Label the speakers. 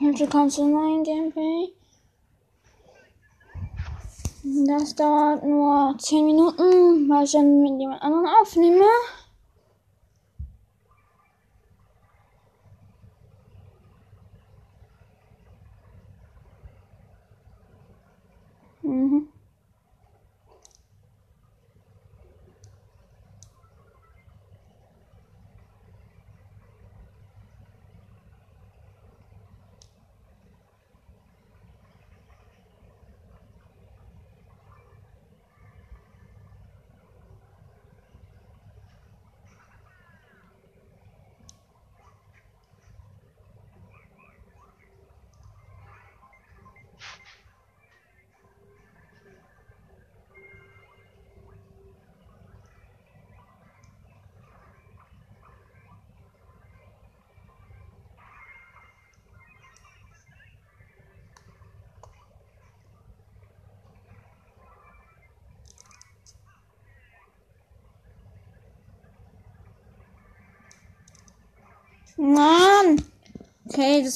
Speaker 1: Heute kommst du neuen Gameplay. Das dauert nur 10 Minuten, weil ich dann mit jemand anderem aufnehme. Mom. Okay,